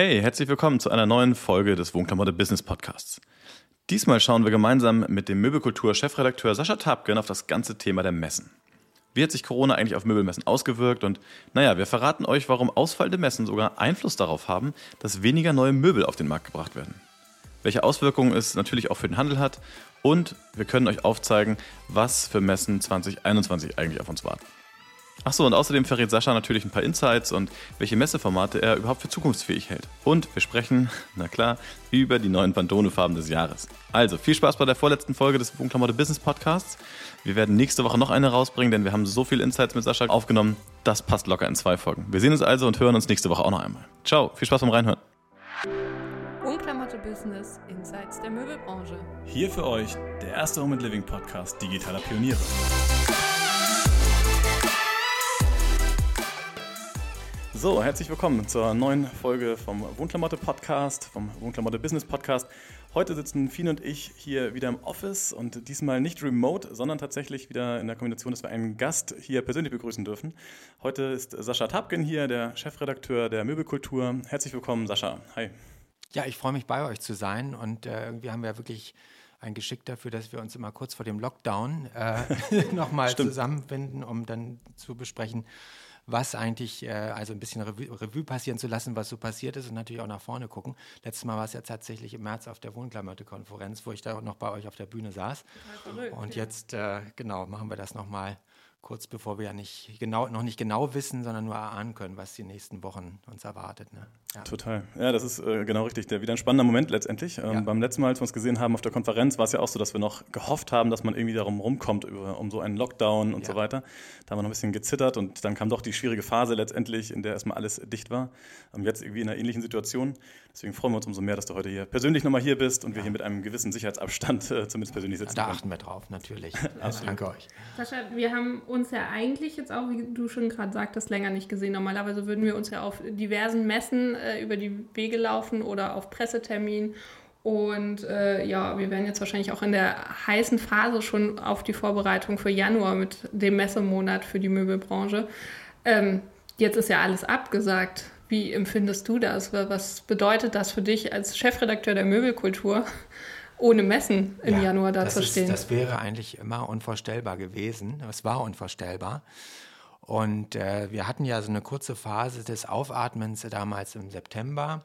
Hey, herzlich willkommen zu einer neuen Folge des Wohnklamotte Business Podcasts. Diesmal schauen wir gemeinsam mit dem Möbelkultur-Chefredakteur Sascha Tapken auf das ganze Thema der Messen. Wie hat sich Corona eigentlich auf Möbelmessen ausgewirkt? Und naja, wir verraten euch, warum ausfallende Messen sogar Einfluss darauf haben, dass weniger neue Möbel auf den Markt gebracht werden. Welche Auswirkungen es natürlich auch für den Handel hat. Und wir können euch aufzeigen, was für Messen 2021 eigentlich auf uns warten. Achso, und außerdem verrät Sascha natürlich ein paar Insights und welche Messeformate er überhaupt für zukunftsfähig hält. Und wir sprechen, na klar, über die neuen Pantone-Farben des Jahres. Also, viel Spaß bei der vorletzten Folge des Wohnklamotte Business Podcasts. Wir werden nächste Woche noch eine rausbringen, denn wir haben so viele Insights mit Sascha aufgenommen. Das passt locker in zwei Folgen. Wir sehen uns also und hören uns nächste Woche auch noch einmal. Ciao, viel Spaß beim Reinhören. Unklamotte Business Insights der Möbelbranche. Hier für euch der erste Home and Living Podcast digitaler Pioniere. So, herzlich willkommen zur neuen Folge vom Wohnklamotte Podcast, vom Wohnklamotte Business Podcast. Heute sitzen Fien und ich hier wieder im Office und diesmal nicht remote, sondern tatsächlich wieder in der Kombination, dass wir einen Gast hier persönlich begrüßen dürfen. Heute ist Sascha Tapken hier, der Chefredakteur der Möbelkultur. Herzlich willkommen, Sascha. Hi. Ja, ich freue mich bei euch zu sein und äh, irgendwie haben wir wirklich ein Geschick dafür, dass wir uns immer kurz vor dem Lockdown äh, nochmal zusammenfinden, um dann zu besprechen, was eigentlich, äh, also ein bisschen Revue, Revue, passieren zu lassen, was so passiert ist und natürlich auch nach vorne gucken. Letztes Mal war es ja tatsächlich im März auf der Wohnklamotte-Konferenz, wo ich da noch bei euch auf der Bühne saß. Und jetzt, äh, genau, machen wir das nochmal kurz bevor wir ja nicht genau, noch nicht genau wissen, sondern nur erahnen können, was die nächsten Wochen uns erwartet. Ne? Ja. Total. Ja, das ist äh, genau richtig. Der wieder ein spannender Moment letztendlich. Ähm, ja. Beim letzten Mal, als wir uns gesehen haben auf der Konferenz, war es ja auch so, dass wir noch gehofft haben, dass man irgendwie darum rumkommt, über, um so einen Lockdown und ja. so weiter. Da haben wir noch ein bisschen gezittert und dann kam doch die schwierige Phase letztendlich, in der erstmal alles dicht war. Ähm, jetzt irgendwie in einer ähnlichen Situation. Deswegen freuen wir uns umso mehr, dass du heute hier persönlich nochmal hier bist und wir hier mit einem gewissen Sicherheitsabstand äh, zumindest persönlich sitzen. Da können. achten wir drauf, natürlich. also, danke euch. Sascha, wir haben uns ja eigentlich jetzt auch, wie du schon gerade sagtest, länger nicht gesehen. Normalerweise würden wir uns ja auf diversen Messen äh, über die Wege laufen oder auf Presseterminen. Und äh, ja, wir werden jetzt wahrscheinlich auch in der heißen Phase schon auf die Vorbereitung für Januar mit dem Messemonat für die Möbelbranche. Ähm, jetzt ist ja alles abgesagt. Wie empfindest du das? Was bedeutet das für dich als Chefredakteur der Möbelkultur, ohne Messen im ja, Januar da zu stehen? das wäre eigentlich immer unvorstellbar gewesen. Es war unvorstellbar. Und äh, wir hatten ja so eine kurze Phase des Aufatmens damals im September,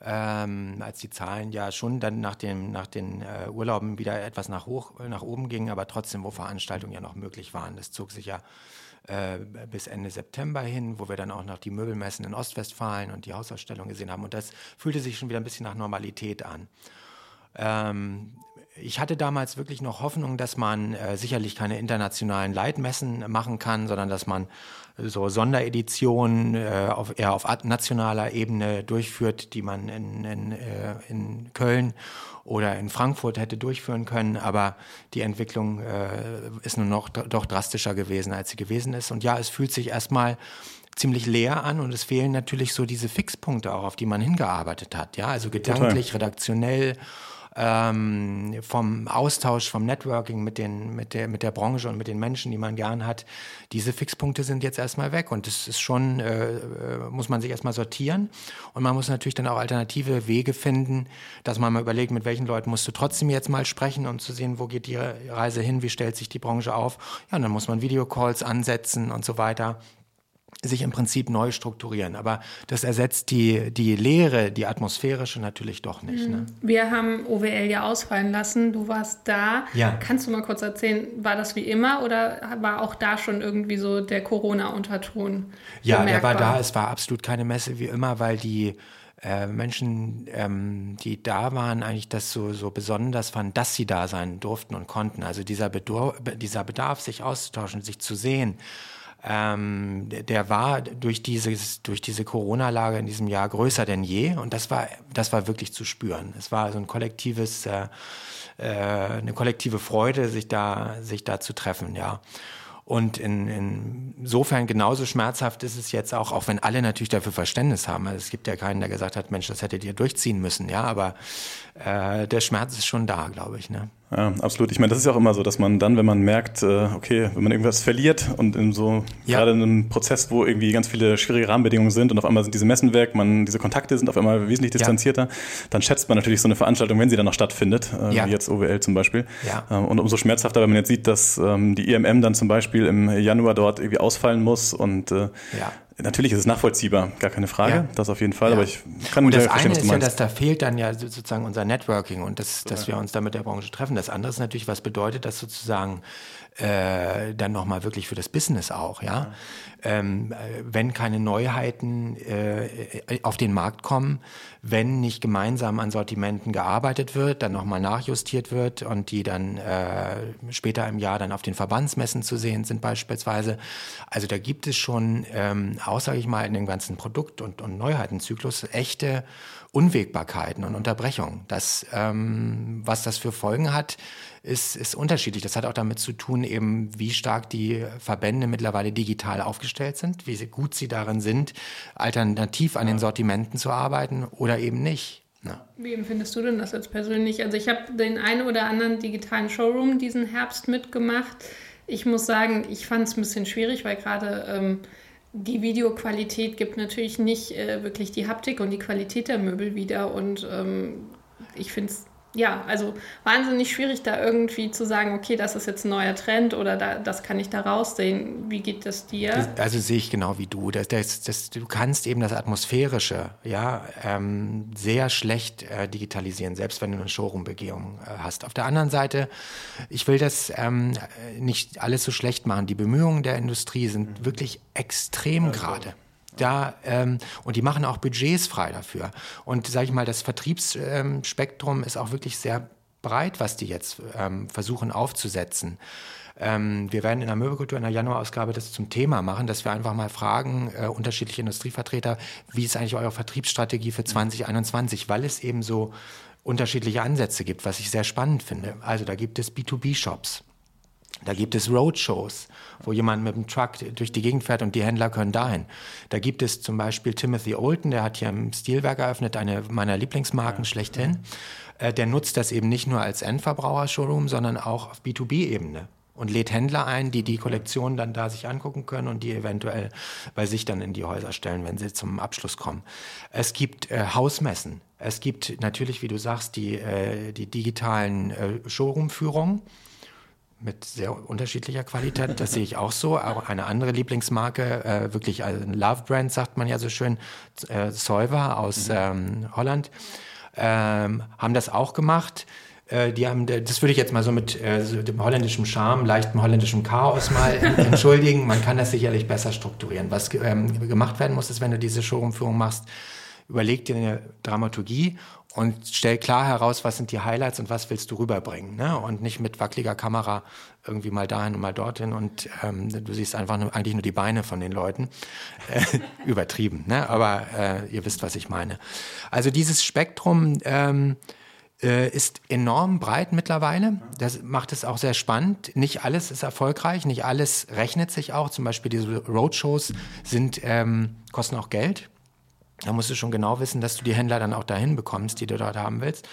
ähm, als die Zahlen ja schon dann nach, dem, nach den äh, Urlauben wieder etwas nach, hoch, nach oben gingen, aber trotzdem, wo Veranstaltungen ja noch möglich waren. Das zog sich ja äh, bis Ende September hin, wo wir dann auch noch die Möbelmessen in Ostwestfalen und die Hausausstellung gesehen haben. Und das fühlte sich schon wieder ein bisschen nach Normalität an. Ähm, ich hatte damals wirklich noch Hoffnung, dass man äh, sicherlich keine internationalen Leitmessen machen kann, sondern dass man so Sondereditionen äh, auf, eher auf nationaler Ebene durchführt, die man in, in, äh, in Köln oder in Frankfurt hätte durchführen können. Aber die Entwicklung äh, ist nur noch doch drastischer gewesen, als sie gewesen ist. Und ja, es fühlt sich erstmal ziemlich leer an und es fehlen natürlich so diese Fixpunkte auch, auf die man hingearbeitet hat. Ja, also gedanklich, redaktionell ähm, vom Austausch, vom Networking mit, den, mit, der, mit der Branche und mit den Menschen, die man gern hat, diese Fixpunkte sind jetzt erstmal weg. Und das ist schon, äh, äh, muss man sich erstmal sortieren. Und man muss natürlich dann auch alternative Wege finden, dass man mal überlegt, mit welchen Leuten musst du trotzdem jetzt mal sprechen, um zu sehen, wo geht die Reise hin, wie stellt sich die Branche auf. Ja, und dann muss man Videocalls ansetzen und so weiter sich im Prinzip neu strukturieren. Aber das ersetzt die, die Lehre, die atmosphärische natürlich doch nicht. Ne? Mhm. Wir haben OWL ja ausfallen lassen. Du warst da. Ja. Kannst du mal kurz erzählen, war das wie immer oder war auch da schon irgendwie so der Corona-Unterton? Ja, bemerkbar? der war da. Es war absolut keine Messe wie immer, weil die äh, Menschen, ähm, die da waren, eigentlich das so, so besonders fanden, dass sie da sein durften und konnten. Also dieser, Bedor dieser Bedarf, sich auszutauschen, sich zu sehen, ähm, der war durch, dieses, durch diese Corona-Lage in diesem Jahr größer denn je. Und das war, das war wirklich zu spüren. Es war so ein kollektives, äh, äh, eine kollektive Freude, sich da, sich da zu treffen, ja. Und in, insofern genauso schmerzhaft ist es jetzt auch, auch wenn alle natürlich dafür Verständnis haben. Also es gibt ja keinen, der gesagt hat, Mensch, das hättet ihr durchziehen müssen, ja, aber äh, der Schmerz ist schon da, glaube ich. Ne? Ja, absolut. Ich meine, das ist ja auch immer so, dass man dann, wenn man merkt, äh, okay, wenn man irgendwas verliert und in so ja. gerade in einem Prozess, wo irgendwie ganz viele schwierige Rahmenbedingungen sind und auf einmal sind diese Messen weg, man, diese Kontakte sind auf einmal wesentlich distanzierter, ja. dann schätzt man natürlich so eine Veranstaltung, wenn sie dann noch stattfindet, äh, ja. wie jetzt OWL zum Beispiel. Ja. Ähm, und umso schmerzhafter, wenn man jetzt sieht, dass ähm, die IMM dann zum Beispiel im Januar dort irgendwie ausfallen muss und äh, ja. Natürlich ist es nachvollziehbar, gar keine Frage, ja. das auf jeden Fall, ja. aber ich kann und das eine ist ja, dass da fehlt dann ja sozusagen unser Networking und das, dass wir uns da mit der Branche treffen. Das andere ist natürlich, was bedeutet das sozusagen äh, dann nochmal wirklich für das Business auch, ja. Ähm, wenn keine Neuheiten äh, auf den Markt kommen, wenn nicht gemeinsam an Sortimenten gearbeitet wird, dann nochmal nachjustiert wird und die dann äh, später im Jahr dann auf den Verbandsmessen zu sehen sind beispielsweise. Also da gibt es schon, ähm, auch sage ich mal, in dem ganzen Produkt- und, und Neuheitenzyklus echte Unwägbarkeiten und Unterbrechungen. Das, ähm, was das für Folgen hat, ist, ist unterschiedlich. Das hat auch damit zu tun, eben wie stark die Verbände mittlerweile digital aufgestellt sind, wie gut sie darin sind, alternativ an den Sortimenten zu arbeiten oder eben nicht. Ja. Wie empfindest du denn das jetzt persönlich? Also ich habe den einen oder anderen digitalen Showroom diesen Herbst mitgemacht. Ich muss sagen, ich fand es ein bisschen schwierig, weil gerade ähm, die Videoqualität gibt natürlich nicht äh, wirklich die Haptik und die Qualität der Möbel wieder. Und ähm, ich finde es ja, also wahnsinnig schwierig, da irgendwie zu sagen, okay, das ist jetzt ein neuer Trend oder da, das kann ich da raussehen. Wie geht das dir? Also sehe ich genau wie du. Das, das, das, du kannst eben das Atmosphärische ja, ähm, sehr schlecht äh, digitalisieren, selbst wenn du eine Showroom-Begehung äh, hast. Auf der anderen Seite, ich will das ähm, nicht alles so schlecht machen. Die Bemühungen der Industrie sind wirklich extrem also. gerade. Da, ähm, und die machen auch Budgets frei dafür. Und sage ich mal, das Vertriebsspektrum ist auch wirklich sehr breit, was die jetzt ähm, versuchen aufzusetzen. Ähm, wir werden in der Möbelkultur in der Januarausgabe das zum Thema machen, dass wir einfach mal fragen, äh, unterschiedliche Industrievertreter, wie ist eigentlich eure Vertriebsstrategie für 2021, weil es eben so unterschiedliche Ansätze gibt, was ich sehr spannend finde. Also da gibt es B2B-Shops. Da gibt es Roadshows, wo jemand mit dem Truck durch die Gegend fährt und die Händler können dahin. Da gibt es zum Beispiel Timothy Olten, der hat hier im Stilwerk eröffnet, eine meiner Lieblingsmarken ja. schlechthin. Äh, der nutzt das eben nicht nur als Endverbraucher-Showroom, sondern auch auf B2B-Ebene und lädt Händler ein, die die Kollektion dann da sich angucken können und die eventuell bei sich dann in die Häuser stellen, wenn sie zum Abschluss kommen. Es gibt äh, Hausmessen. Es gibt natürlich, wie du sagst, die, äh, die digitalen äh, Showroom-Führungen mit sehr unterschiedlicher Qualität. Das sehe ich auch so. Auch eine andere Lieblingsmarke, äh, wirklich ein Love Brand, sagt man ja so schön, äh, Solver aus mhm. ähm, Holland, ähm, haben das auch gemacht. Äh, die haben, das würde ich jetzt mal so mit äh, so dem holländischen Charme, leichtem holländischen Chaos mal entschuldigen. Man kann das sicherlich besser strukturieren. Was ähm, gemacht werden muss, ist, wenn du diese Showroom-Führung machst, überleg dir eine Dramaturgie und stell klar heraus, was sind die Highlights und was willst du rüberbringen. Ne? Und nicht mit wackeliger Kamera irgendwie mal dahin und mal dorthin und ähm, du siehst einfach nur, eigentlich nur die Beine von den Leuten. Äh, übertrieben, ne? aber äh, ihr wisst, was ich meine. Also dieses Spektrum ähm, äh, ist enorm breit mittlerweile. Das macht es auch sehr spannend. Nicht alles ist erfolgreich, nicht alles rechnet sich auch. Zum Beispiel diese Roadshows sind, ähm, kosten auch Geld. Da musst du schon genau wissen, dass du die Händler dann auch dahin bekommst, die du dort haben willst.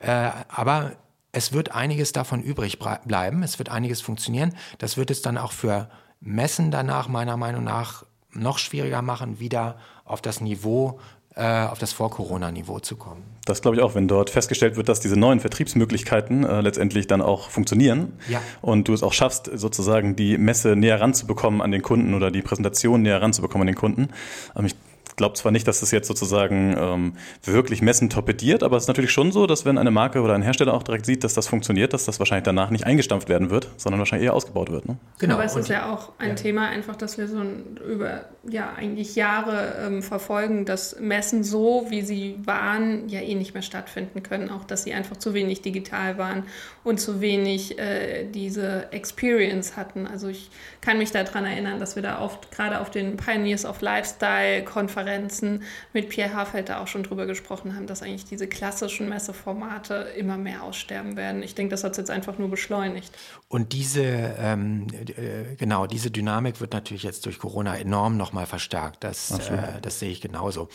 Äh, aber es wird einiges davon übrig bleiben, es wird einiges funktionieren. Das wird es dann auch für Messen danach meiner Meinung nach noch schwieriger machen, wieder auf das Niveau äh, auf das Vor-Corona-Niveau zu kommen. Das glaube ich auch, wenn dort festgestellt wird, dass diese neuen Vertriebsmöglichkeiten äh, letztendlich dann auch funktionieren ja. und du es auch schaffst, sozusagen die Messe näher ranzubekommen an den Kunden oder die Präsentation näher ranzubekommen an den Kunden. Ähm, ich glaube zwar nicht, dass das jetzt sozusagen ähm, wirklich Messen torpediert, aber es ist natürlich schon so, dass wenn eine Marke oder ein Hersteller auch direkt sieht, dass das funktioniert, dass das wahrscheinlich danach nicht eingestampft werden wird, sondern wahrscheinlich eher ausgebaut wird. Ne? Genau. Aber es ist ja auch ein ja. Thema, einfach, dass wir so ein, über ja eigentlich Jahre ähm, verfolgen, dass Messen so, wie sie waren, ja eh nicht mehr stattfinden können. Auch, dass sie einfach zu wenig digital waren und zu wenig äh, diese Experience hatten. Also ich kann mich daran erinnern, dass wir da oft gerade auf den Pioneers of Lifestyle Konferenzen Pressekonferenzen mit Pierre Hafeld da auch schon drüber gesprochen haben, dass eigentlich diese klassischen Messeformate immer mehr aussterben werden. Ich denke, das hat es jetzt einfach nur beschleunigt. Und diese, ähm, äh, genau, diese Dynamik wird natürlich jetzt durch Corona enorm nochmal verstärkt. Das, äh, das sehe ich genauso.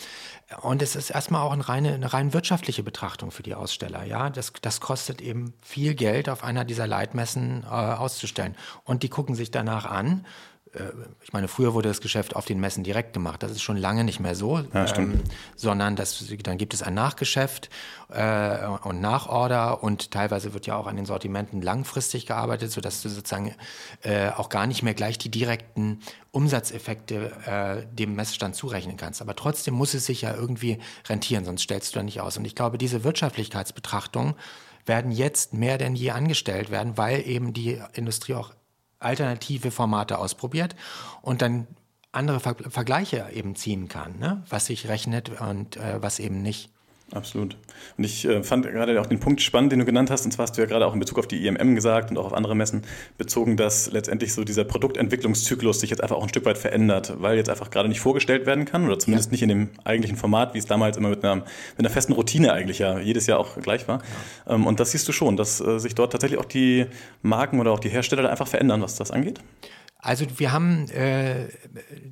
Und es ist erstmal auch eine reine, eine rein wirtschaftliche Betrachtung für die Aussteller. Ja, das, das kostet eben viel Geld, auf einer dieser Leitmessen äh, auszustellen. Und die gucken sich danach an, ich meine, früher wurde das Geschäft auf den Messen direkt gemacht. Das ist schon lange nicht mehr so, ja, ähm, sondern das, dann gibt es ein Nachgeschäft äh, und Nachorder und teilweise wird ja auch an den Sortimenten langfristig gearbeitet, sodass du sozusagen äh, auch gar nicht mehr gleich die direkten Umsatzeffekte äh, dem Messstand zurechnen kannst. Aber trotzdem muss es sich ja irgendwie rentieren, sonst stellst du da nicht aus. Und ich glaube, diese Wirtschaftlichkeitsbetrachtung werden jetzt mehr denn je angestellt werden, weil eben die Industrie auch alternative Formate ausprobiert und dann andere Ver Vergleiche eben ziehen kann, ne? was sich rechnet und äh, was eben nicht. Absolut. Und ich äh, fand gerade auch den Punkt spannend, den du genannt hast, und zwar hast du ja gerade auch in Bezug auf die IMM gesagt und auch auf andere Messen bezogen, dass letztendlich so dieser Produktentwicklungszyklus sich jetzt einfach auch ein Stück weit verändert, weil jetzt einfach gerade nicht vorgestellt werden kann oder zumindest ja. nicht in dem eigentlichen Format, wie es damals immer mit einer, mit einer festen Routine eigentlich ja jedes Jahr auch gleich war. Ja. Ähm, und das siehst du schon, dass äh, sich dort tatsächlich auch die Marken oder auch die Hersteller einfach verändern, was das angeht. Also wir haben, äh,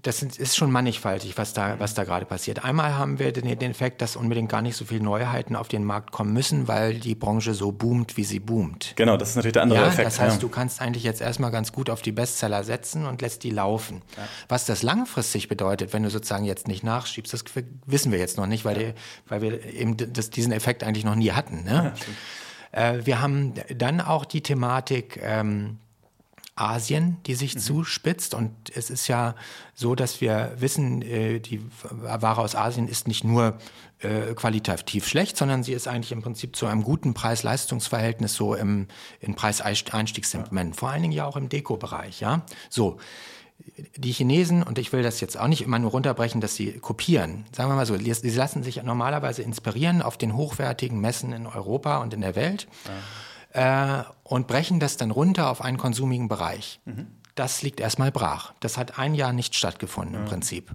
das ist schon mannigfaltig, was da, was da gerade passiert. Einmal haben wir den, den Effekt, dass unbedingt gar nicht so viele Neuheiten auf den Markt kommen müssen, weil die Branche so boomt, wie sie boomt. Genau, das ist natürlich der andere ja, Effekt. Das heißt, ja. du kannst eigentlich jetzt erstmal ganz gut auf die Bestseller setzen und lässt die laufen. Ja. Was das langfristig bedeutet, wenn du sozusagen jetzt nicht nachschiebst, das wissen wir jetzt noch nicht, weil, die, weil wir eben das, diesen Effekt eigentlich noch nie hatten. Ne? Äh, wir haben dann auch die Thematik, ähm, Asien, die sich mhm. zuspitzt. Und es ist ja so, dass wir wissen, äh, die Ware aus Asien ist nicht nur äh, qualitativ schlecht, sondern sie ist eigentlich im Prinzip zu einem guten Preis-Leistungs-Verhältnis so im in Preiseinstiegssegment, ja. vor allen Dingen ja auch im Deko-Bereich. Ja, so die Chinesen, und ich will das jetzt auch nicht immer nur runterbrechen, dass sie kopieren. Sagen wir mal so, sie lassen sich normalerweise inspirieren auf den hochwertigen Messen in Europa und in der Welt. Ja äh, und brechen das dann runter auf einen konsumigen Bereich. Mhm. Das liegt erstmal brach. Das hat ein Jahr nicht stattgefunden im Prinzip.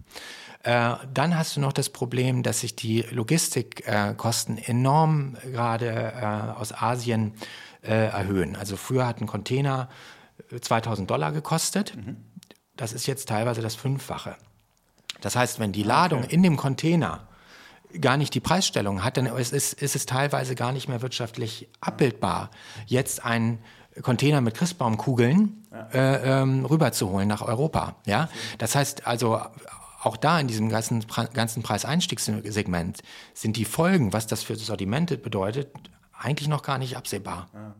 Äh, dann hast du noch das Problem, dass sich die Logistikkosten äh, enorm gerade äh, aus Asien äh, erhöhen. Also früher hat ein Container 2000 Dollar gekostet. Mhm. Das ist jetzt teilweise das Fünffache. Das heißt, wenn die Ladung okay. in dem Container gar nicht die Preisstellung hat, dann ist, ist, ist es teilweise gar nicht mehr wirtschaftlich abbildbar, jetzt einen Container mit Christbaumkugeln äh, ähm, rüberzuholen nach Europa. Ja, das heißt also auch da in diesem ganzen, ganzen Preiseinstiegssegment sind die Folgen, was das für Sortimente bedeutet, eigentlich noch gar nicht absehbar. Ja.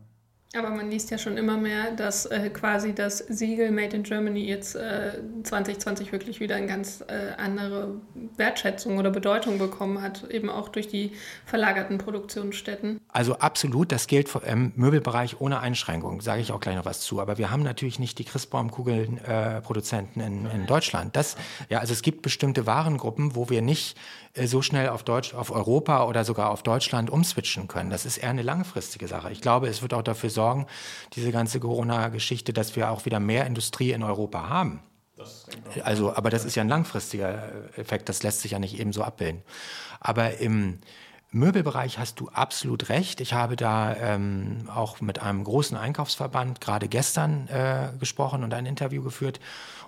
Aber man liest ja schon immer mehr, dass äh, quasi das Siegel Made in Germany jetzt äh, 2020 wirklich wieder eine ganz äh, andere Wertschätzung oder Bedeutung bekommen hat, eben auch durch die verlagerten Produktionsstätten. Also absolut, das gilt im Möbelbereich ohne Einschränkung, sage ich auch gleich noch was zu. Aber wir haben natürlich nicht die Christbaumkugeln-Produzenten äh, in, in Deutschland. Das, ja, also es gibt bestimmte Warengruppen, wo wir nicht äh, so schnell auf Deutsch, auf Europa oder sogar auf Deutschland umswitchen können. Das ist eher eine langfristige Sache. Ich glaube, es wird auch dafür sorgen, diese ganze Corona-Geschichte, dass wir auch wieder mehr Industrie in Europa haben. Also, aber das ist ja ein langfristiger Effekt. Das lässt sich ja nicht eben so abbilden. Aber im Möbelbereich hast du absolut recht. Ich habe da ähm, auch mit einem großen Einkaufsverband gerade gestern äh, gesprochen und ein Interview geführt.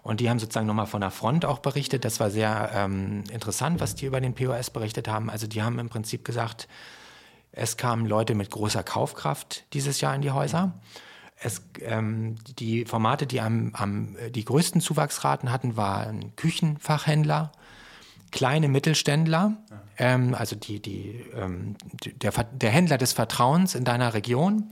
Und die haben sozusagen nochmal von der Front auch berichtet. Das war sehr ähm, interessant, was die über den POS berichtet haben. Also die haben im Prinzip gesagt, es kamen Leute mit großer Kaufkraft dieses Jahr in die Häuser. Es, ähm, die Formate, die am, am, die größten Zuwachsraten hatten, waren Küchenfachhändler, kleine Mittelständler, ähm, also die, die, ähm, der, der Händler des Vertrauens in deiner Region.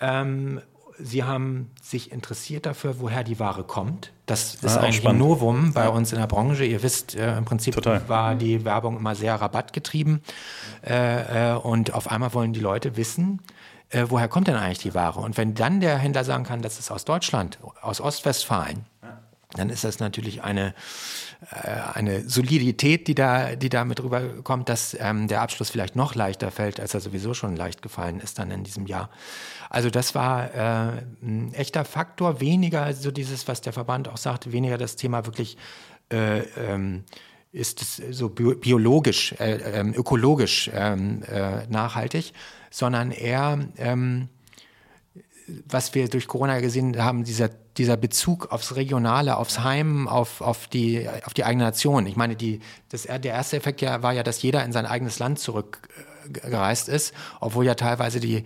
Ähm, Sie haben sich interessiert dafür, woher die Ware kommt. Das ist ah, ein Novum bei uns in der Branche. Ihr wisst, äh, im Prinzip Total. war die Werbung immer sehr rabattgetrieben. Äh, äh, und auf einmal wollen die Leute wissen, äh, woher kommt denn eigentlich die Ware? Und wenn dann der Händler sagen kann, das ist aus Deutschland, aus Ostwestfalen, dann ist das natürlich eine, eine Solidität, die da, die da mit rüberkommt, dass ähm, der Abschluss vielleicht noch leichter fällt, als er sowieso schon leicht gefallen ist dann in diesem Jahr. Also das war äh, ein echter Faktor, weniger so dieses, was der Verband auch sagt, weniger das Thema wirklich äh, ähm, ist es so biologisch, äh, ähm, ökologisch ähm, äh, nachhaltig, sondern eher, ähm, was wir durch Corona gesehen haben, dieser, dieser Bezug aufs Regionale, aufs Heim, auf, auf, die, auf die eigene Nation. Ich meine, die, das, der erste Effekt ja, war ja, dass jeder in sein eigenes Land zurückgereist ist, obwohl ja teilweise die,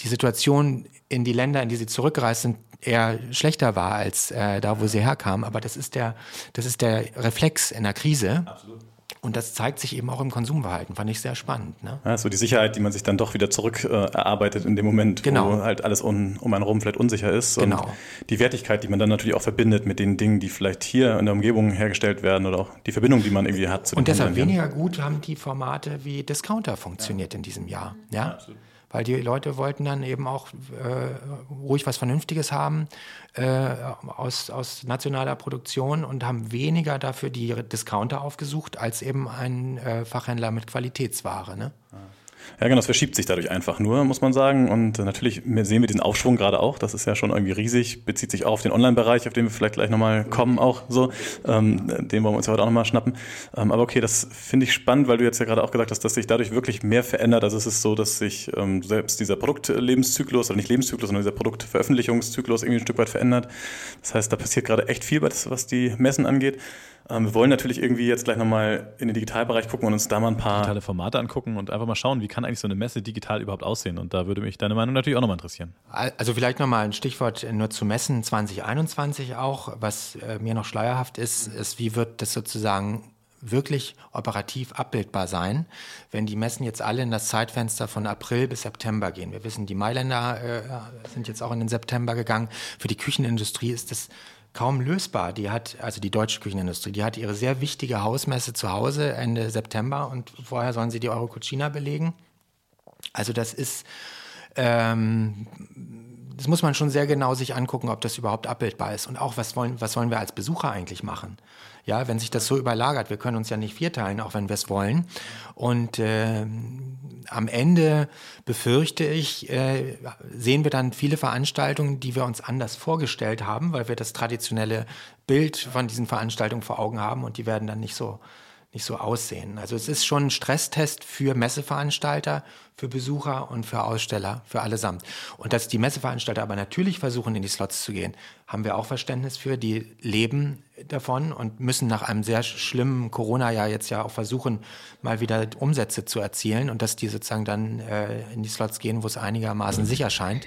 die Situation in die Länder, in die sie zurückgereist sind, eher schlechter war als äh, da, wo sie herkamen. Aber das ist der, das ist der Reflex in der Krise. Absolut. Und das zeigt sich eben auch im Konsumverhalten, fand ich sehr spannend. Ne? Ja, so die Sicherheit, die man sich dann doch wieder zurück äh, erarbeitet in dem Moment, genau. wo halt alles un, um einen herum vielleicht unsicher ist. Genau. Und die Wertigkeit, die man dann natürlich auch verbindet mit den Dingen, die vielleicht hier in der Umgebung hergestellt werden oder auch die Verbindung, die man irgendwie hat. Zu Und deshalb weniger gut haben die Formate wie Discounter funktioniert ja. in diesem Jahr. Ja, ja absolut weil die Leute wollten dann eben auch äh, ruhig was Vernünftiges haben äh, aus, aus nationaler Produktion und haben weniger dafür die Discounter aufgesucht als eben ein äh, Fachhändler mit Qualitätsware. Ne? Ja. Ja, genau, das verschiebt sich dadurch einfach nur, muss man sagen. Und natürlich sehen wir diesen Aufschwung gerade auch. Das ist ja schon irgendwie riesig, bezieht sich auch auf den Online-Bereich, auf den wir vielleicht gleich nochmal kommen, auch so. Ähm, den wollen wir uns ja heute auch nochmal schnappen. Ähm, aber okay, das finde ich spannend, weil du jetzt ja gerade auch gesagt hast, dass sich dadurch wirklich mehr verändert. Also es ist so, dass sich ähm, selbst dieser Produktlebenszyklus, oder nicht Lebenszyklus, sondern dieser Produktveröffentlichungszyklus irgendwie ein Stück weit verändert. Das heißt, da passiert gerade echt viel, was die Messen angeht. Ähm, wir wollen natürlich irgendwie jetzt gleich nochmal in den Digitalbereich gucken und uns da mal ein paar digitale Formate angucken und einfach mal schauen, wie kann eigentlich so eine Messe digital überhaupt aussehen. Und da würde mich deine Meinung natürlich auch nochmal interessieren. Also vielleicht nochmal ein Stichwort nur zu Messen 2021 auch. Was äh, mir noch schleierhaft ist, ist, wie wird das sozusagen wirklich operativ abbildbar sein, wenn die Messen jetzt alle in das Zeitfenster von April bis September gehen. Wir wissen, die Mailänder äh, sind jetzt auch in den September gegangen. Für die Küchenindustrie ist das kaum lösbar. Die hat, also die deutsche Küchenindustrie, die hat ihre sehr wichtige Hausmesse zu Hause Ende September und vorher sollen sie die Eurocucina belegen. Also das ist, ähm, das muss man schon sehr genau sich angucken, ob das überhaupt abbildbar ist. Und auch, was wollen, was wollen wir als Besucher eigentlich machen? Ja, wenn sich das so überlagert, wir können uns ja nicht vierteilen, auch wenn wir es wollen. Und äh, am Ende befürchte ich, äh, sehen wir dann viele Veranstaltungen, die wir uns anders vorgestellt haben, weil wir das traditionelle Bild von diesen Veranstaltungen vor Augen haben und die werden dann nicht so nicht so aussehen. Also es ist schon ein Stresstest für Messeveranstalter, für Besucher und für Aussteller, für allesamt. Und dass die Messeveranstalter aber natürlich versuchen, in die Slots zu gehen, haben wir auch Verständnis für. Die leben davon und müssen nach einem sehr schlimmen Corona-Jahr jetzt ja auch versuchen, mal wieder Umsätze zu erzielen und dass die sozusagen dann äh, in die Slots gehen, wo es einigermaßen sicher scheint,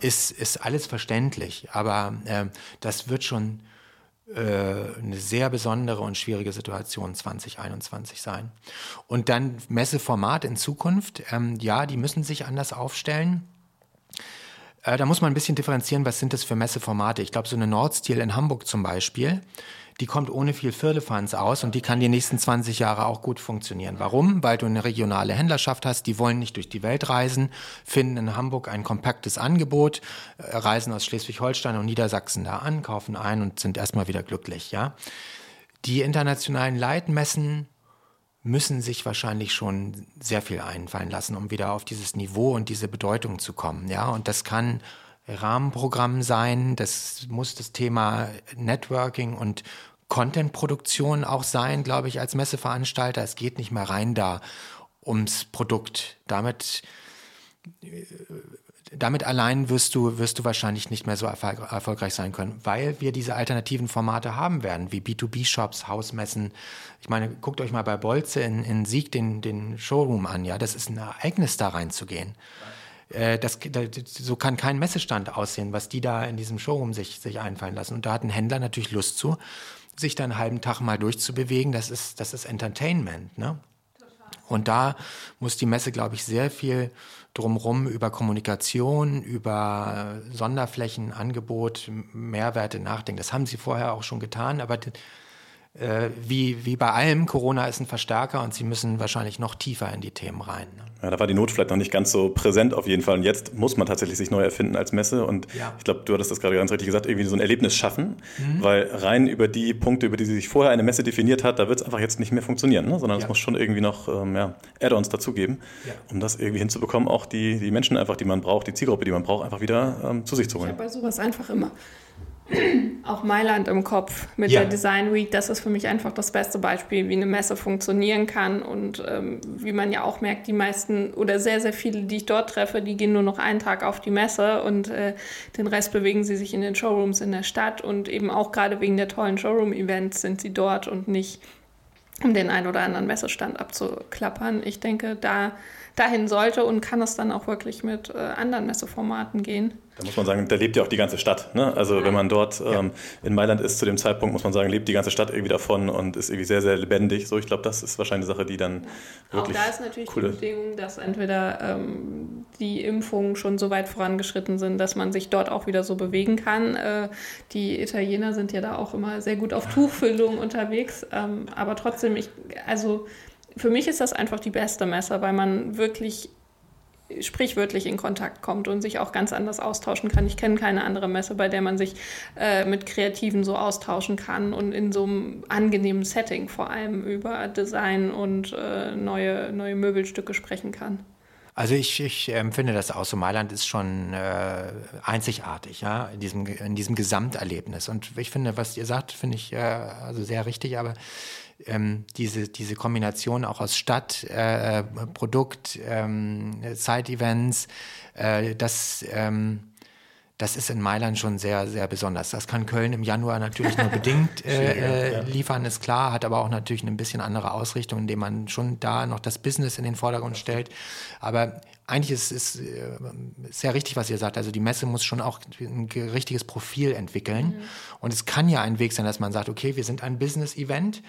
ist, ist alles verständlich. Aber äh, das wird schon eine sehr besondere und schwierige Situation 2021 sein. Und dann Messeformat in Zukunft, ähm, ja, die müssen sich anders aufstellen. Äh, da muss man ein bisschen differenzieren, was sind das für Messeformate. Ich glaube, so eine Nordstil in Hamburg zum Beispiel, die kommt ohne viel Firlefanz aus und die kann die nächsten 20 Jahre auch gut funktionieren. Warum? Weil du eine regionale Händlerschaft hast, die wollen nicht durch die Welt reisen, finden in Hamburg ein kompaktes Angebot, äh, reisen aus Schleswig-Holstein und Niedersachsen da an, kaufen ein und sind erstmal wieder glücklich, ja. Die internationalen Leitmessen müssen sich wahrscheinlich schon sehr viel einfallen lassen, um wieder auf dieses Niveau und diese Bedeutung zu kommen, ja. Und das kann Rahmenprogramm sein. Das muss das Thema Networking und Content-Produktion auch sein, glaube ich, als Messeveranstalter. Es geht nicht mehr rein da ums Produkt. Damit, damit allein wirst du, wirst du wahrscheinlich nicht mehr so erfolgreich sein können, weil wir diese alternativen Formate haben werden, wie B2B-Shops, Hausmessen. Ich meine, guckt euch mal bei Bolze in, in Sieg den, den Showroom an. Ja, das ist ein Ereignis, da reinzugehen. Äh, das, so kann kein Messestand aussehen, was die da in diesem Showroom sich, sich einfallen lassen. Und da hat ein Händler natürlich Lust zu, sich da einen halben Tag mal durchzubewegen. Das ist, das ist Entertainment. Ne? Und da muss die Messe, glaube ich, sehr viel drumherum über Kommunikation, über Sonderflächen, Angebot, Mehrwerte nachdenken. Das haben sie vorher auch schon getan, aber äh, wie, wie bei allem, Corona ist ein Verstärker und sie müssen wahrscheinlich noch tiefer in die Themen rein. Ne? Ja, da war die Not vielleicht noch nicht ganz so präsent auf jeden Fall. Und jetzt muss man tatsächlich sich neu erfinden als Messe. Und ja. ich glaube, du hattest das gerade ganz richtig gesagt, irgendwie so ein Erlebnis schaffen. Mhm. Weil rein über die Punkte, über die sich vorher eine Messe definiert hat, da wird es einfach jetzt nicht mehr funktionieren. Ne? Sondern ja. es muss schon irgendwie noch ähm, ja, Add-ons dazugeben, ja. um das irgendwie hinzubekommen, auch die, die Menschen einfach, die man braucht, die Zielgruppe, die man braucht, einfach wieder ähm, zu sich zu holen. Ja, bei sowas einfach immer. auch Mailand im Kopf mit ja. der Design Week. Das ist für mich einfach das beste Beispiel, wie eine Messe funktionieren kann und ähm, wie man ja auch merkt, die meisten oder sehr, sehr viele, die ich dort treffe, die gehen nur noch einen Tag auf die Messe und äh, den Rest bewegen sie sich in den Showrooms in der Stadt und eben auch gerade wegen der tollen Showroom-Events sind sie dort und nicht um den einen oder anderen Messestand abzuklappern. Ich denke, da dahin sollte und kann es dann auch wirklich mit äh, anderen Messeformaten gehen. Da muss man sagen, da lebt ja auch die ganze Stadt. Ne? Also wenn man dort ähm, in Mailand ist zu dem Zeitpunkt, muss man sagen, lebt die ganze Stadt irgendwie davon und ist irgendwie sehr, sehr lebendig. So, ich glaube, das ist wahrscheinlich eine Sache, die dann ja. wirklich Auch da ist natürlich die Bedingung, dass entweder ähm, die Impfungen schon so weit vorangeschritten sind, dass man sich dort auch wieder so bewegen kann. Äh, die Italiener sind ja da auch immer sehr gut auf Tuchfüllung unterwegs. Ähm, aber trotzdem, ich, also für mich ist das einfach die beste Messe, weil man wirklich sprichwörtlich in Kontakt kommt und sich auch ganz anders austauschen kann. Ich kenne keine andere Messe, bei der man sich äh, mit Kreativen so austauschen kann und in so einem angenehmen Setting vor allem über Design und äh, neue, neue Möbelstücke sprechen kann. Also ich, ich empfinde das auch so. Mailand ist schon äh, einzigartig, ja, in diesem, in diesem Gesamterlebnis. Und ich finde, was ihr sagt, finde ich äh, also sehr richtig, aber ähm, diese, diese Kombination auch aus Stadt, äh, Produkt, ähm, Side-Events, äh, das, ähm, das ist in Mailand schon sehr, sehr besonders. Das kann Köln im Januar natürlich nur bedingt äh, äh, liefern, ist klar, hat aber auch natürlich eine bisschen andere Ausrichtung, indem man schon da noch das Business in den Vordergrund stellt. Aber eigentlich ist es äh, sehr richtig, was ihr sagt. Also die Messe muss schon auch ein richtiges Profil entwickeln. Mhm. Und es kann ja ein Weg sein, dass man sagt, okay, wir sind ein Business-Event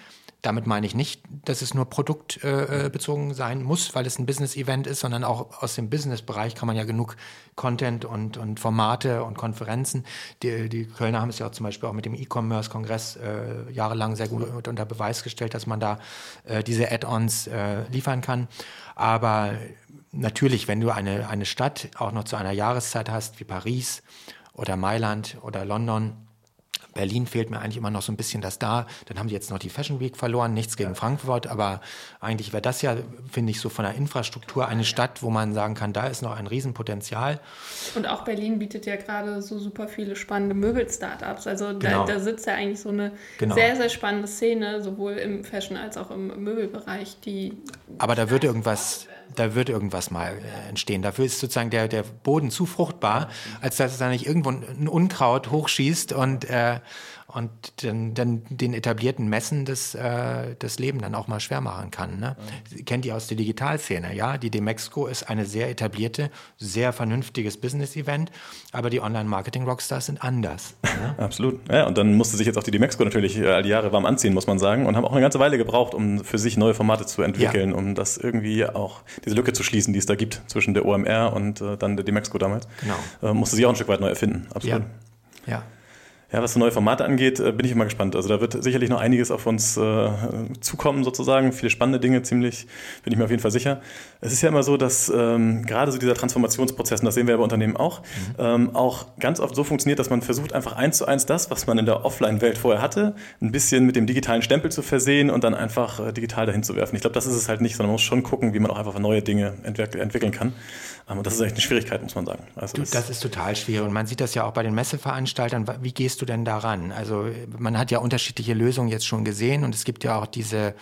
damit meine ich nicht, dass es nur produktbezogen äh, sein muss, weil es ein Business-Event ist, sondern auch aus dem Business-Bereich kann man ja genug Content und, und Formate und Konferenzen. Die, die Kölner haben es ja auch zum Beispiel auch mit dem E-Commerce-Kongress äh, jahrelang sehr gut unter Beweis gestellt, dass man da äh, diese Add-ons äh, liefern kann. Aber natürlich, wenn du eine, eine Stadt auch noch zu einer Jahreszeit hast, wie Paris oder Mailand oder London, Berlin fehlt mir eigentlich immer noch so ein bisschen das da. Dann haben sie jetzt noch die Fashion Week verloren, nichts gegen ja. Frankfurt, aber eigentlich wäre das ja, finde ich, so von der Infrastruktur eine Stadt, wo man sagen kann, da ist noch ein Riesenpotenzial. Und auch Berlin bietet ja gerade so super viele spannende Möbel-Startups. Also genau. da, da, sitzt ja eigentlich so eine genau. sehr, sehr spannende Szene, sowohl im Fashion als auch im Möbelbereich, die. Aber da wird irgendwas da wird irgendwas mal äh, entstehen. Dafür ist sozusagen der, der Boden zu fruchtbar, als dass es da nicht irgendwo ein Unkraut hochschießt und äh, und dann, dann den etablierten Messen das, äh, das Leben dann auch mal schwer machen kann. Ne? Mhm. Kennt ihr aus der Digitalszene, ja? Die Demexco ist eine sehr etablierte, sehr vernünftiges Business-Event, aber die Online-Marketing-Rockstars sind anders. Ne? Absolut. Ja, und dann musste sich jetzt auch die Demexco natürlich äh, all die Jahre warm anziehen, muss man sagen, und haben auch eine ganze Weile gebraucht, um für sich neue Formate zu entwickeln, ja. um das irgendwie auch, diese Lücke zu schließen, die es da gibt zwischen der OMR und äh, dann der Demexco damals. Genau. Äh, musste sich auch ein Stück weit neu erfinden. Absolut. Ja. ja. Ja, was so neue Formate angeht, äh, bin ich immer gespannt. Also da wird sicherlich noch einiges auf uns äh, zukommen sozusagen. Viele spannende Dinge, ziemlich, bin ich mir auf jeden Fall sicher. Es ist ja immer so, dass ähm, gerade so dieser Transformationsprozess, und das sehen wir ja bei Unternehmen auch, mhm. ähm, auch ganz oft so funktioniert, dass man versucht einfach eins zu eins das, was man in der Offline-Welt vorher hatte, ein bisschen mit dem digitalen Stempel zu versehen und dann einfach äh, digital dahin zu werfen. Ich glaube, das ist es halt nicht, sondern man muss schon gucken, wie man auch einfach neue Dinge entwick entwickeln kann. Ähm, und das ist echt eine Schwierigkeit, muss man sagen. Also du, das, ist total schwierig. Und man sieht das ja auch bei den Messeveranstaltern. Wie gehst du denn daran? Also man hat ja unterschiedliche Lösungen jetzt schon gesehen und es gibt ja auch diese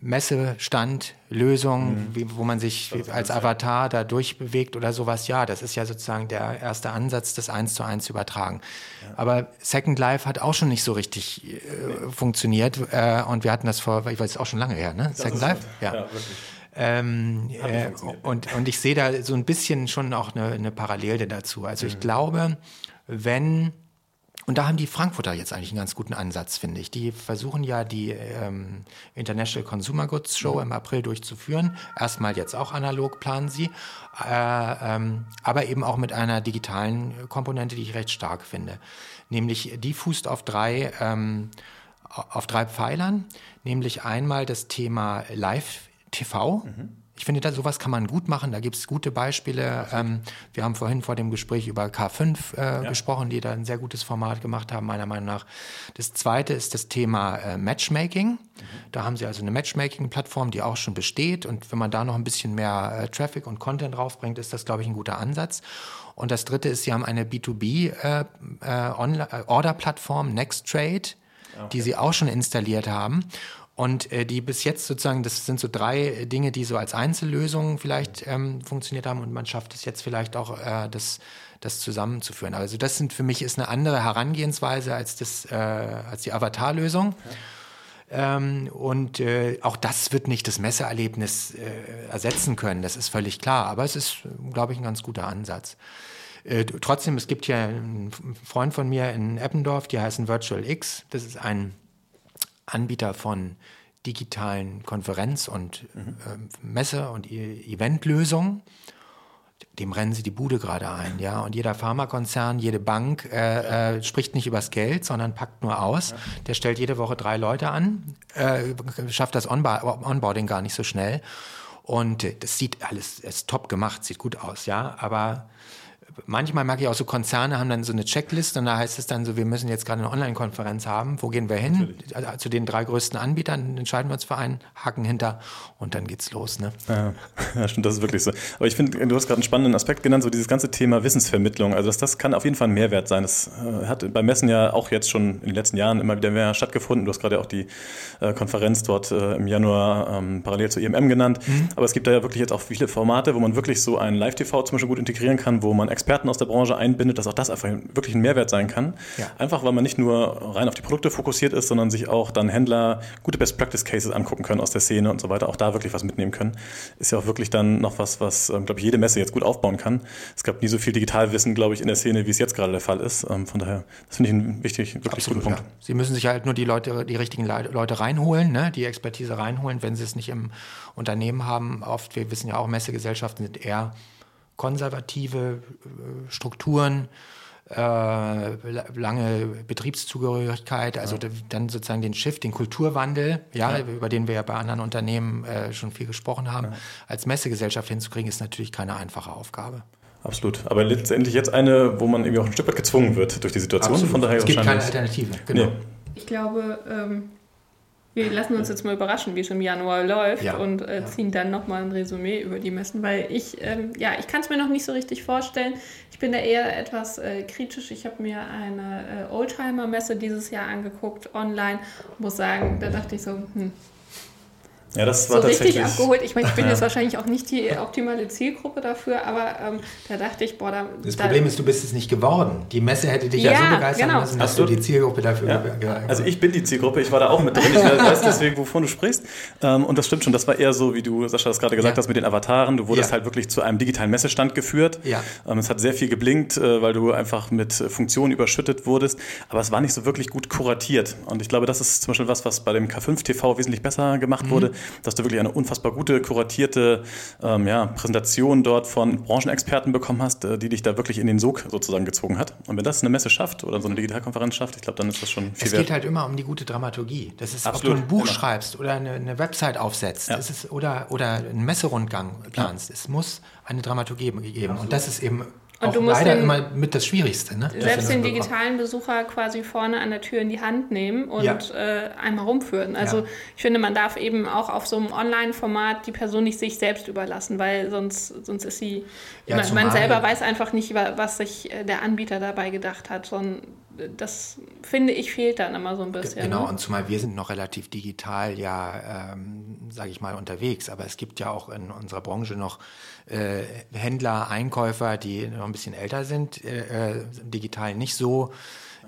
Messestandlösung, mhm. wo man sich als Avatar da durchbewegt oder sowas. Ja, das ist ja sozusagen der erste Ansatz, das eins zu eins übertragen. Ja. Aber Second Life hat auch schon nicht so richtig äh, funktioniert. Äh, und wir hatten das vor, ich weiß, auch schon lange her, ne? Das Second Life? Ja. ja wirklich. Ähm, äh, und, und ich sehe da so ein bisschen schon auch eine, eine Parallele dazu. Also ich mhm. glaube, wenn und da haben die Frankfurter jetzt eigentlich einen ganz guten Ansatz, finde ich. Die versuchen ja die ähm, International Consumer Goods Show mhm. im April durchzuführen. Erstmal jetzt auch analog planen sie, äh, ähm, aber eben auch mit einer digitalen Komponente, die ich recht stark finde. Nämlich die fußt auf drei, ähm, auf drei Pfeilern, nämlich einmal das Thema Live TV. Mhm. Ich finde, da, sowas kann man gut machen. Da gibt es gute Beispiele. Ähm, wir haben vorhin vor dem Gespräch über K5 äh, ja. gesprochen, die da ein sehr gutes Format gemacht haben, meiner Meinung nach. Das zweite ist das Thema äh, Matchmaking. Mhm. Da haben sie also eine Matchmaking-Plattform, die auch schon besteht. Und wenn man da noch ein bisschen mehr äh, Traffic und Content draufbringt, ist das, glaube ich, ein guter Ansatz. Und das dritte ist, sie haben eine B2B-Order-Plattform, äh, äh, Nexttrade, okay. die sie auch schon installiert haben. Und äh, die bis jetzt sozusagen, das sind so drei Dinge, die so als Einzellösungen vielleicht ähm, funktioniert haben und man schafft es jetzt vielleicht auch, äh, das, das zusammenzuführen. Also das sind für mich ist eine andere Herangehensweise als, das, äh, als die Avatar-Lösung. Ja. Ähm, und äh, auch das wird nicht das Messeerlebnis äh, ersetzen können, das ist völlig klar. Aber es ist, glaube ich, ein ganz guter Ansatz. Äh, trotzdem, es gibt ja einen Freund von mir in Eppendorf, die heißen Virtual X. Das ist ein Anbieter von digitalen Konferenz- und mhm. äh, Messe- und e Eventlösungen. Dem rennen sie die Bude gerade ein, ja. Und jeder Pharmakonzern, jede Bank äh, äh, spricht nicht übers Geld, sondern packt nur aus. Ja. Der stellt jede Woche drei Leute an, äh, schafft das Onboarding gar nicht so schnell. Und äh, das sieht alles, ist top gemacht, sieht gut aus, ja. Aber manchmal mag ich auch so Konzerne haben dann so eine Checkliste und da heißt es dann so, wir müssen jetzt gerade eine Online-Konferenz haben. Wo gehen wir hin? Also zu den drei größten Anbietern entscheiden wir uns für einen, haken hinter und dann geht's los. Ne? Ja, ja, stimmt, das ist wirklich so. Aber ich finde, du hast gerade einen spannenden Aspekt genannt, so dieses ganze Thema Wissensvermittlung. Also das, das kann auf jeden Fall ein Mehrwert sein. Das äh, hat bei Messen ja auch jetzt schon in den letzten Jahren immer wieder mehr stattgefunden. Du hast gerade auch die äh, Konferenz dort äh, im Januar ähm, parallel zur IMM genannt. Mhm. Aber es gibt da ja wirklich jetzt auch viele Formate, wo man wirklich so ein Live-TV zum Beispiel gut integrieren kann, wo man Experten aus der Branche einbindet, dass auch das einfach wirklich ein Mehrwert sein kann. Ja. Einfach, weil man nicht nur rein auf die Produkte fokussiert ist, sondern sich auch dann Händler gute Best-Practice-Cases angucken können aus der Szene und so weiter, auch da wirklich was mitnehmen können. Ist ja auch wirklich dann noch was, was, ähm, glaube ich, jede Messe jetzt gut aufbauen kann. Es gab nie so viel Digitalwissen, glaube ich, in der Szene, wie es jetzt gerade der Fall ist. Ähm, von daher, das finde ich einen wichtig, wirklich Absolut, guten Punkt. Ja. Sie müssen sich halt nur die Leute, die richtigen Leute reinholen, ne? die Expertise reinholen, wenn sie es nicht im Unternehmen haben. Oft, wir wissen ja auch, Messegesellschaften sind eher konservative äh, Strukturen, äh, lange Betriebszugehörigkeit, also ja. dann sozusagen den Shift, den Kulturwandel, ja, ja, über den wir ja bei anderen Unternehmen äh, schon viel gesprochen haben, ja. als Messegesellschaft hinzukriegen, ist natürlich keine einfache Aufgabe. Absolut. Aber letztendlich jetzt eine, wo man irgendwie auch ein Stück weit gezwungen wird durch die Situation. Absolut. Von daher es gibt keine Alternative. Genau. Nee. Ich glaube, ähm, wir lassen uns jetzt mal überraschen, wie es im Januar läuft ja, und äh, ziehen dann nochmal ein Resümee über die Messen, weil ich, ähm, ja, ich kann es mir noch nicht so richtig vorstellen. Ich bin da eher etwas äh, kritisch. Ich habe mir eine äh, Oldtimer-Messe dieses Jahr angeguckt, online. Muss sagen, da dachte ich so, hm, ja, das war so richtig abgeholt. Ich meine, ich bin jetzt wahrscheinlich auch nicht die optimale Zielgruppe dafür, aber ähm, da dachte ich, boah, da. Das da, Problem ist, du bist es nicht geworden. Die Messe hätte dich ja, ja so begeistern genau. müssen, dass du die Zielgruppe dafür. Ja. Also ich bin die Zielgruppe, ich war da auch mit drin. Ich weiß deswegen, wovon du sprichst. Ähm, und das stimmt schon. Das war eher so, wie du, Sascha, das gerade gesagt ja. hast mit den Avataren. Du wurdest halt wirklich zu einem digitalen Messestand geführt. Ja. Ähm, es hat sehr viel geblinkt, äh, weil du einfach mit Funktionen überschüttet wurdest. Aber es war nicht so wirklich gut kuratiert. Und ich glaube, das ist zum Beispiel was, was bei dem K5 TV wesentlich besser gemacht mhm. wurde dass du wirklich eine unfassbar gute, kuratierte ähm, ja, Präsentation dort von Branchenexperten bekommen hast, äh, die dich da wirklich in den Sog sozusagen gezogen hat. Und wenn das eine Messe schafft oder so eine Digitalkonferenz schafft, ich glaube, dann ist das schon viel Es wert. geht halt immer um die gute Dramaturgie. Das ist, Absolut, ob du ein Buch immer. schreibst oder eine, eine Website aufsetzt ja. ist, oder, oder einen Messerundgang planst. Ja. Es muss eine Dramaturgie geben. Absolut. Und das ist eben und du musst leider den, immer mit das Schwierigste. Ne? Selbst den digitalen Besucher quasi vorne an der Tür in die Hand nehmen und ja. äh, einmal rumführen. Also ja. ich finde, man darf eben auch auf so einem Online-Format die Person nicht sich selbst überlassen, weil sonst, sonst ist sie, ja, man, man, selber weiß einfach nicht, was sich äh, der Anbieter dabei gedacht hat, sondern das finde ich fehlt dann immer so ein bisschen. Genau, ne? und zumal wir sind noch relativ digital ja, ähm, sage ich mal, unterwegs, aber es gibt ja auch in unserer Branche noch äh, Händler, Einkäufer, die noch ein bisschen älter sind, äh, äh, digital nicht so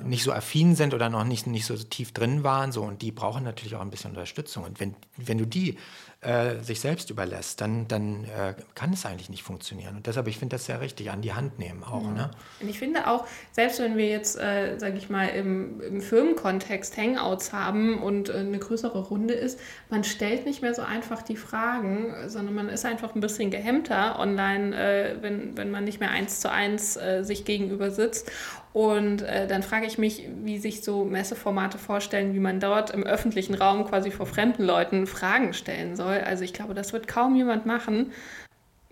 nicht so affin sind oder noch nicht, nicht so tief drin waren, so und die brauchen natürlich auch ein bisschen Unterstützung. Und wenn, wenn du die äh, sich selbst überlässt, dann, dann äh, kann es eigentlich nicht funktionieren. Und deshalb, ich finde das sehr richtig, an die Hand nehmen auch. Mhm. Ne? Und ich finde auch, selbst wenn wir jetzt, äh, sage ich mal, im, im, Firmenkontext Hangouts haben und äh, eine größere Runde ist, man stellt nicht mehr so einfach die Fragen, sondern man ist einfach ein bisschen gehemmter online, äh, wenn, wenn man nicht mehr eins zu eins äh, sich gegenüber sitzt. Und äh, dann frage ich mich, wie sich so Messeformate vorstellen, wie man dort im öffentlichen Raum quasi vor fremden Leuten Fragen stellen soll. Also ich glaube, das wird kaum jemand machen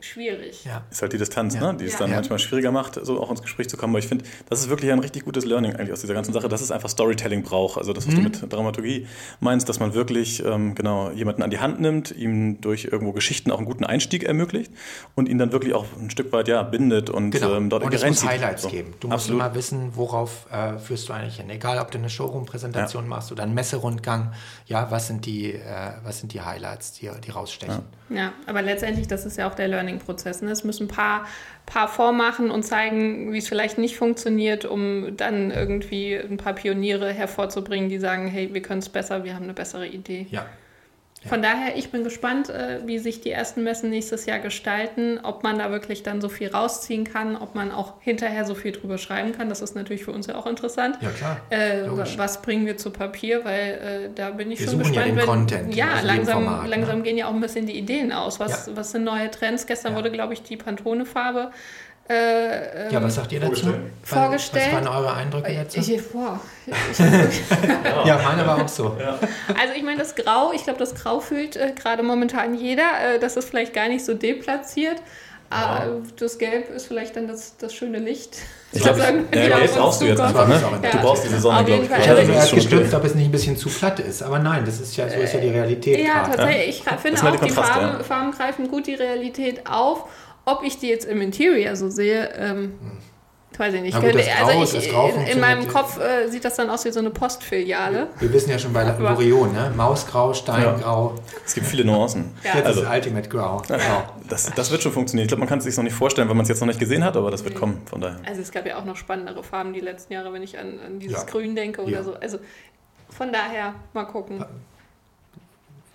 schwierig. Ja. Ist halt die Distanz, ja. ne? die es ja. dann ja. manchmal schwieriger macht, so auch ins Gespräch zu kommen. Aber ich finde, das ist wirklich ein richtig gutes Learning eigentlich aus dieser ganzen Sache, dass es einfach Storytelling braucht. Also das, was mhm. du mit Dramaturgie meinst, dass man wirklich ähm, genau jemanden an die Hand nimmt, ihm durch irgendwo Geschichten auch einen guten Einstieg ermöglicht und ihn dann wirklich auch ein Stück weit ja, bindet und genau. ähm, dort und es muss Highlights so. geben. Du musst immer wissen, worauf äh, führst du eigentlich hin. Egal, ob du eine Showroom-Präsentation machst oder einen Messerundgang, ja, was sind die, äh, was sind die Highlights, die, die rausstechen. Ja. aber letztendlich, das ist ja auch der Learning-Prozess. Ne? Es müssen ein paar, paar vormachen und zeigen, wie es vielleicht nicht funktioniert, um dann irgendwie ein paar Pioniere hervorzubringen, die sagen, hey, wir können es besser, wir haben eine bessere Idee. Ja, von daher, ich bin gespannt, äh, wie sich die ersten Messen nächstes Jahr gestalten, ob man da wirklich dann so viel rausziehen kann, ob man auch hinterher so viel drüber schreiben kann. Das ist natürlich für uns ja auch interessant. Ja, klar. Äh, was bringen wir zu Papier? Weil äh, da bin ich wir schon gespannt. Ja, wenn, Content ja langsam, Format, langsam ne? gehen ja auch ein bisschen die Ideen aus. Was, ja. was sind neue Trends? Gestern ja. wurde, glaube ich, die Pantone-Farbe äh, ja, was sagt ihr dazu? Vorgestellt. Was waren eure Eindrücke dazu? Ich, boah, ich, ja, meine war auch so. Ja. Also ich meine, das Grau, ich glaube, das Grau fühlt äh, gerade momentan jeder. Äh, das ist vielleicht gar nicht so deplatziert. Ja. Äh, das Gelb ist vielleicht dann das, das schöne Licht. Ich glaube, ja, Gelb brauchst du jetzt einfach, ne? Ja. Du brauchst diese Sonne, glaube ich. Ich habe mir erst gestürzt, ob es nicht ein bisschen zu platt ist. Aber nein, das ist ja, so ist ja die Realität. Ja, grad, tatsächlich. Ich finde auch, die, die Farben, Farben greifen gut die Realität auf. Ob ich die jetzt im Interior so sehe, ähm, weiß ich nicht. Gut, also Grau, ich, in, in meinem Kopf äh, sieht das dann aus wie so eine Postfiliale. Wir wissen ja schon bei Loriot, ne? Mausgrau, Steingrau. Ja. Es gibt viele Nuancen. Ja. Jetzt also, ist Ultimate Grau. Genau. Das, das wird schon funktionieren. Ich glaube, man kann es sich noch nicht vorstellen, wenn man es jetzt noch nicht gesehen hat, aber das wird kommen. Von daher. Also es gab ja auch noch spannendere Farben die letzten Jahre, wenn ich an, an dieses ja. Grün denke oder so. Also von daher mal gucken.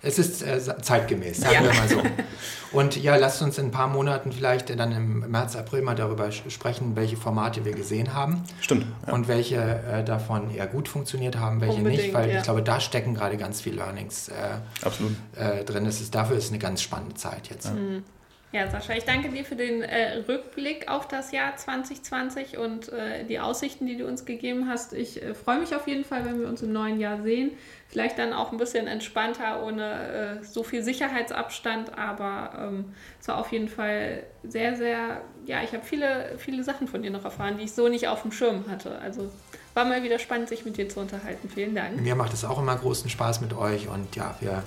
Es ist äh, zeitgemäß, sagen ja. wir mal so. Und ja, lasst uns in ein paar Monaten vielleicht dann im März, April mal darüber sprechen, welche Formate wir gesehen haben. Stimmt. Ja. Und welche äh, davon eher gut funktioniert haben, welche Unbedingt, nicht, weil ja. ich glaube, da stecken gerade ganz viele Learnings äh, Absolut. Äh, drin. Das ist, dafür ist eine ganz spannende Zeit jetzt. Mhm. Ja, Sascha, ich danke dir für den äh, Rückblick auf das Jahr 2020 und äh, die Aussichten, die du uns gegeben hast. Ich äh, freue mich auf jeden Fall, wenn wir uns im neuen Jahr sehen. Vielleicht dann auch ein bisschen entspannter, ohne äh, so viel Sicherheitsabstand, aber ähm, es war auf jeden Fall sehr, sehr, ja, ich habe viele, viele Sachen von dir noch erfahren, die ich so nicht auf dem Schirm hatte. Also war mal wieder spannend, sich mit dir zu unterhalten. Vielen Dank. Mir macht es auch immer großen Spaß mit euch und ja, wir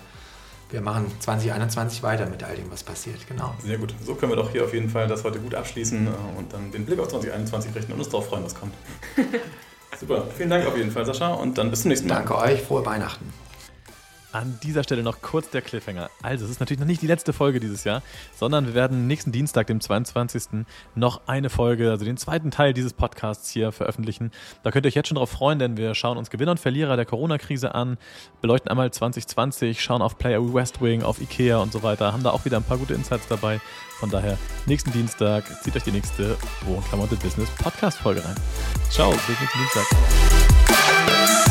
wir machen 2021 weiter mit all dem, was passiert. Genau. Sehr gut. So können wir doch hier auf jeden Fall das heute gut abschließen äh, und dann den Blick auf 2021 richten und uns darauf freuen, was kommt. Super. Vielen Dank auf jeden Fall, Sascha, und dann bis zum nächsten Mal. Danke euch. Frohe Weihnachten. An dieser Stelle noch kurz der Cliffhanger. Also, es ist natürlich noch nicht die letzte Folge dieses Jahr, sondern wir werden nächsten Dienstag, dem 22. noch eine Folge, also den zweiten Teil dieses Podcasts hier veröffentlichen. Da könnt ihr euch jetzt schon drauf freuen, denn wir schauen uns Gewinner und Verlierer der Corona-Krise an, beleuchten einmal 2020, schauen auf Player West Wing, auf Ikea und so weiter, haben da auch wieder ein paar gute Insights dabei. Von daher, nächsten Dienstag zieht euch die nächste Wohnklamotte Business Podcast-Folge rein. Ciao, bis nächsten Dienstag.